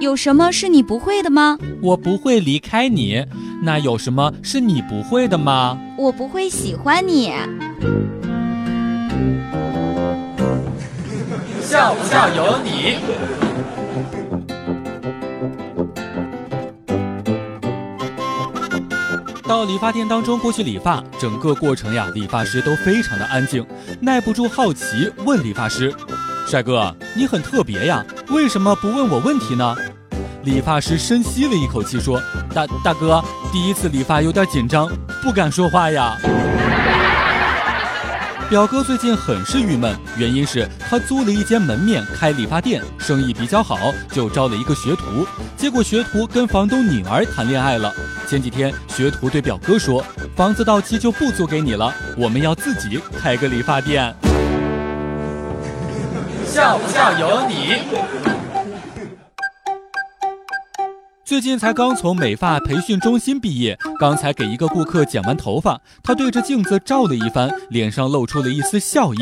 有什么是你不会的吗？我不会离开你。那有什么是你不会的吗？我不会喜欢你。笑不笑由你。到理发店当中过去理发，整个过程呀，理发师都非常的安静，耐不住好奇问理发师：“帅哥，你很特别呀，为什么不问我问题呢？”理发师深吸了一口气说：“大大哥，第一次理发有点紧张，不敢说话呀。”表哥最近很是郁闷，原因是他租了一间门面开理发店，生意比较好，就招了一个学徒。结果学徒跟房东女儿谈恋爱了。前几天学徒对表哥说：“房子到期就不租给你了，我们要自己开个理发店。”笑不笑由你。最近才刚从美发培训中心毕业，刚才给一个顾客剪完头发，他对着镜子照了一番，脸上露出了一丝笑意。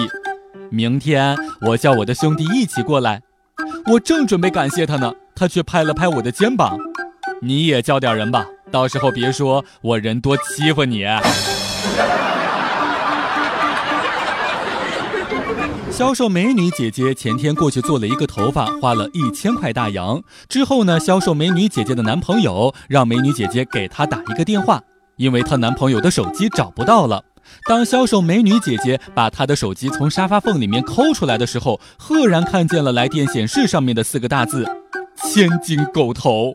明天我叫我的兄弟一起过来。我正准备感谢他呢，他却拍了拍我的肩膀：“你也叫点人吧，到时候别说我人多欺负你。”销售美女姐姐前天过去做了一个头发，花了一千块大洋。之后呢，销售美女姐姐的男朋友让美女姐姐给她打一个电话，因为她男朋友的手机找不到了。当销售美女姐姐把她的手机从沙发缝里面抠出来的时候，赫然看见了来电显示上面的四个大字：千金狗头。